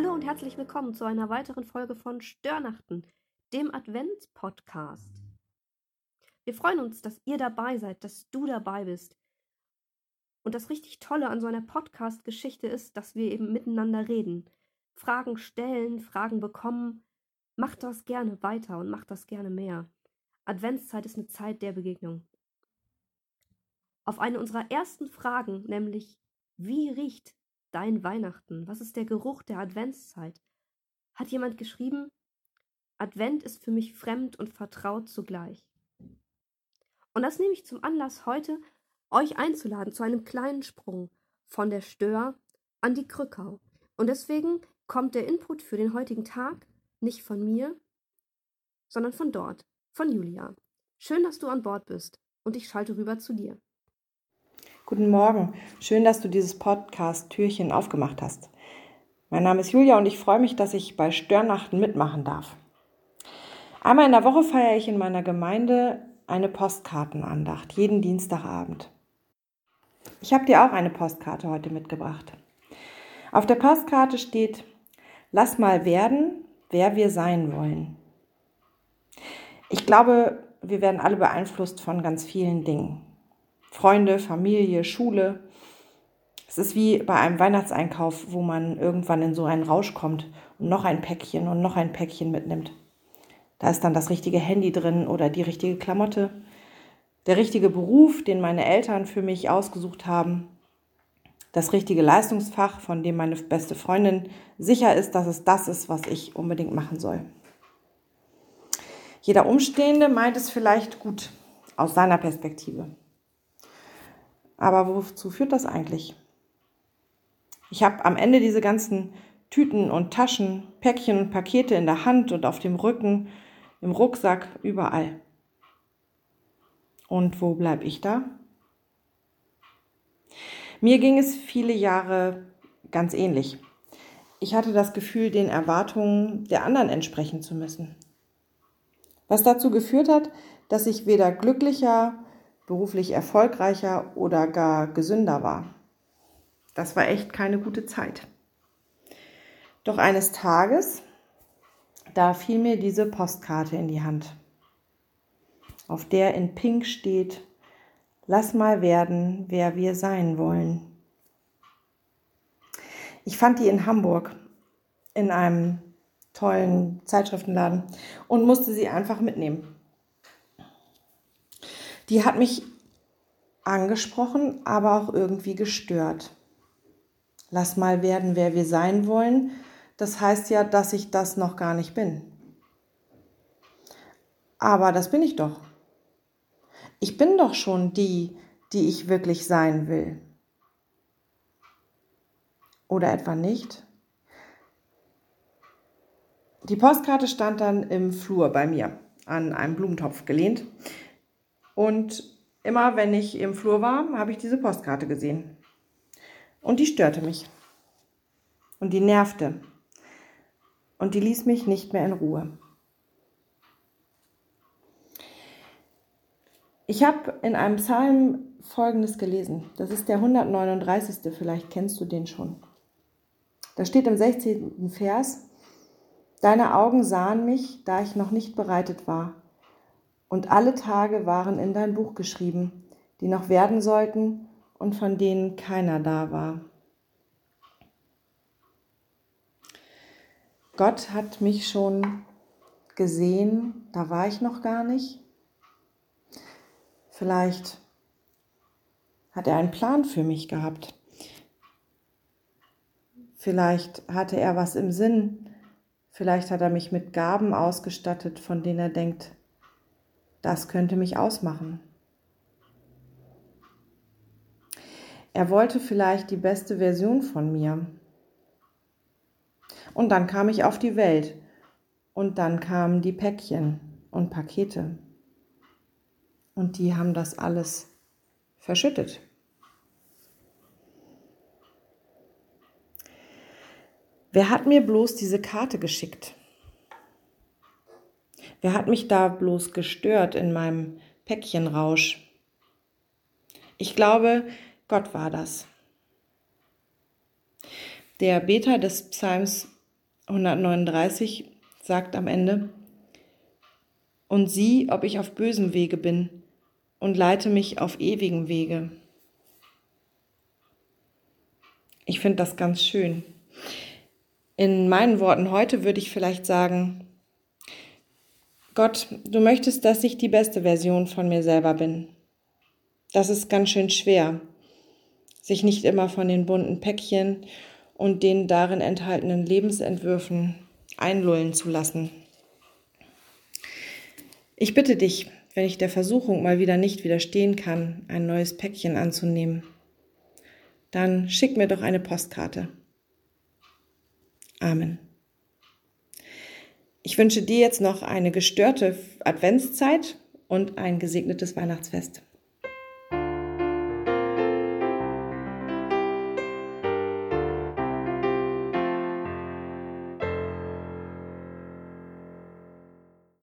Hallo und herzlich willkommen zu einer weiteren Folge von Störnachten, dem Adventspodcast. Wir freuen uns, dass ihr dabei seid, dass du dabei bist. Und das richtig Tolle an so einer Podcast-Geschichte ist, dass wir eben miteinander reden, Fragen stellen, Fragen bekommen. Macht das gerne weiter und macht das gerne mehr. Adventszeit ist eine Zeit der Begegnung. Auf eine unserer ersten Fragen, nämlich wie riecht dein Weihnachten? Was ist der Geruch der Adventszeit? Hat jemand geschrieben, Advent ist für mich fremd und vertraut zugleich. Und das nehme ich zum Anlass, heute euch einzuladen zu einem kleinen Sprung von der Stör an die Krückau. Und deswegen kommt der Input für den heutigen Tag nicht von mir, sondern von dort, von Julia. Schön, dass du an Bord bist und ich schalte rüber zu dir. Guten Morgen. Schön, dass du dieses Podcast-Türchen aufgemacht hast. Mein Name ist Julia und ich freue mich, dass ich bei Störnachten mitmachen darf. Einmal in der Woche feiere ich in meiner Gemeinde eine Postkartenandacht, jeden Dienstagabend. Ich habe dir auch eine Postkarte heute mitgebracht. Auf der Postkarte steht, lass mal werden, wer wir sein wollen. Ich glaube, wir werden alle beeinflusst von ganz vielen Dingen. Freunde, Familie, Schule. Es ist wie bei einem Weihnachtseinkauf, wo man irgendwann in so einen Rausch kommt und noch ein Päckchen und noch ein Päckchen mitnimmt. Da ist dann das richtige Handy drin oder die richtige Klamotte, der richtige Beruf, den meine Eltern für mich ausgesucht haben, das richtige Leistungsfach, von dem meine beste Freundin sicher ist, dass es das ist, was ich unbedingt machen soll. Jeder Umstehende meint es vielleicht gut aus seiner Perspektive. Aber wozu führt das eigentlich? Ich habe am Ende diese ganzen Tüten und Taschen, Päckchen und Pakete in der Hand und auf dem Rücken, im Rucksack, überall. Und wo bleibe ich da? Mir ging es viele Jahre ganz ähnlich. Ich hatte das Gefühl, den Erwartungen der anderen entsprechen zu müssen. Was dazu geführt hat, dass ich weder glücklicher beruflich erfolgreicher oder gar gesünder war. Das war echt keine gute Zeit. Doch eines Tages, da fiel mir diese Postkarte in die Hand, auf der in Pink steht, lass mal werden, wer wir sein wollen. Ich fand die in Hamburg in einem tollen Zeitschriftenladen und musste sie einfach mitnehmen die hat mich angesprochen, aber auch irgendwie gestört. Lass mal werden, wer wir sein wollen. Das heißt ja, dass ich das noch gar nicht bin. Aber das bin ich doch. Ich bin doch schon die, die ich wirklich sein will. Oder etwa nicht? Die Postkarte stand dann im Flur bei mir an einem Blumentopf gelehnt. Und immer wenn ich im Flur war, habe ich diese Postkarte gesehen. Und die störte mich. Und die nervte. Und die ließ mich nicht mehr in Ruhe. Ich habe in einem Psalm Folgendes gelesen. Das ist der 139. Vielleicht kennst du den schon. Da steht im 16. Vers, Deine Augen sahen mich, da ich noch nicht bereitet war und alle Tage waren in dein Buch geschrieben, die noch werden sollten und von denen keiner da war. Gott hat mich schon gesehen, da war ich noch gar nicht. Vielleicht hat er einen Plan für mich gehabt. Vielleicht hatte er was im Sinn. Vielleicht hat er mich mit Gaben ausgestattet, von denen er denkt, das könnte mich ausmachen. Er wollte vielleicht die beste Version von mir. Und dann kam ich auf die Welt. Und dann kamen die Päckchen und Pakete. Und die haben das alles verschüttet. Wer hat mir bloß diese Karte geschickt? Wer hat mich da bloß gestört in meinem Päckchenrausch? Ich glaube, Gott war das. Der Beter des Psalms 139 sagt am Ende, und sieh, ob ich auf bösem Wege bin, und leite mich auf ewigem Wege. Ich finde das ganz schön. In meinen Worten heute würde ich vielleicht sagen, Gott, du möchtest, dass ich die beste Version von mir selber bin. Das ist ganz schön schwer, sich nicht immer von den bunten Päckchen und den darin enthaltenen Lebensentwürfen einlullen zu lassen. Ich bitte dich, wenn ich der Versuchung mal wieder nicht widerstehen kann, ein neues Päckchen anzunehmen, dann schick mir doch eine Postkarte. Amen. Ich wünsche dir jetzt noch eine gestörte Adventszeit und ein gesegnetes Weihnachtsfest.